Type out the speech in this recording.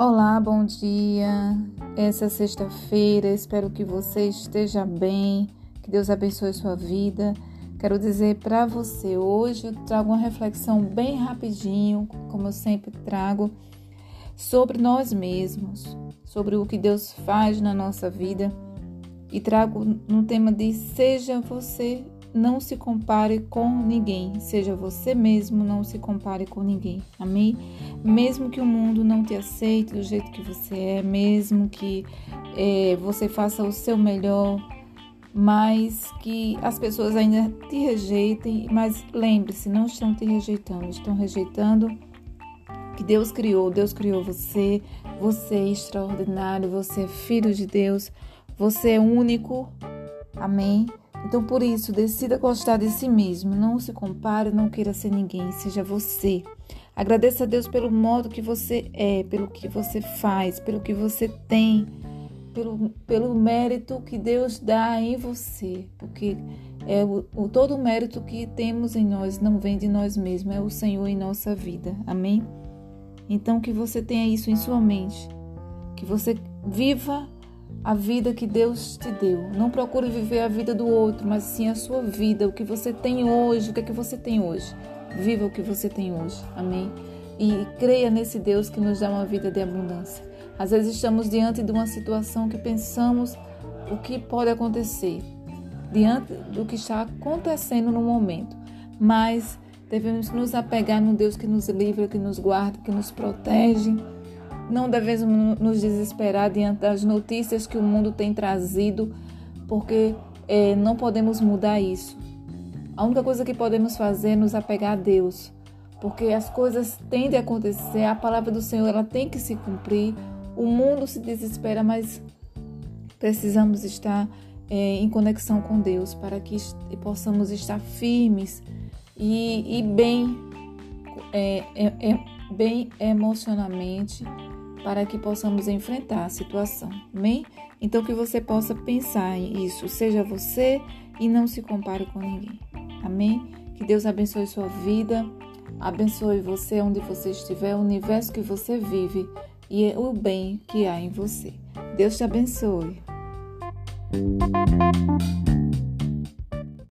Olá, bom dia. Essa é sexta-feira, espero que você esteja bem, que Deus abençoe sua vida. Quero dizer para você, hoje eu trago uma reflexão bem rapidinho, como eu sempre trago, sobre nós mesmos, sobre o que Deus faz na nossa vida e trago no tema de seja você não se compare com ninguém, seja você mesmo, não se compare com ninguém. Amém? Mesmo que o mundo não te aceite do jeito que você é, mesmo que é, você faça o seu melhor, mas que as pessoas ainda te rejeitem, mas lembre-se, não estão te rejeitando, estão rejeitando que Deus criou, Deus criou você, você é extraordinário, você é filho de Deus, você é único. Amém? Então, por isso, decida gostar de si mesmo. Não se compare, não queira ser ninguém, seja você. Agradeça a Deus pelo modo que você é, pelo que você faz, pelo que você tem, pelo, pelo mérito que Deus dá em você. Porque é o, o, todo o mérito que temos em nós não vem de nós mesmos, é o Senhor em nossa vida. Amém? Então, que você tenha isso em sua mente. Que você viva a vida que Deus te deu. Não procure viver a vida do outro, mas sim a sua vida, o que você tem hoje, o que é que você tem hoje. Viva o que você tem hoje. Amém. E creia nesse Deus que nos dá uma vida de abundância. Às vezes estamos diante de uma situação que pensamos o que pode acontecer, diante do que está acontecendo no momento. Mas devemos nos apegar no Deus que nos livra, que nos guarda, que nos protege não devemos nos desesperar diante das notícias que o mundo tem trazido, porque é, não podemos mudar isso. A única coisa que podemos fazer é nos apegar a Deus, porque as coisas tendem a acontecer, a palavra do Senhor ela tem que se cumprir. O mundo se desespera, mas precisamos estar é, em conexão com Deus para que possamos estar firmes e, e bem, é, é, é bem emocionalmente para que possamos enfrentar a situação. Amém? Então que você possa pensar em isso, seja você e não se compare com ninguém. Amém? Que Deus abençoe sua vida, abençoe você onde você estiver, o universo que você vive e o bem que há em você. Deus te abençoe.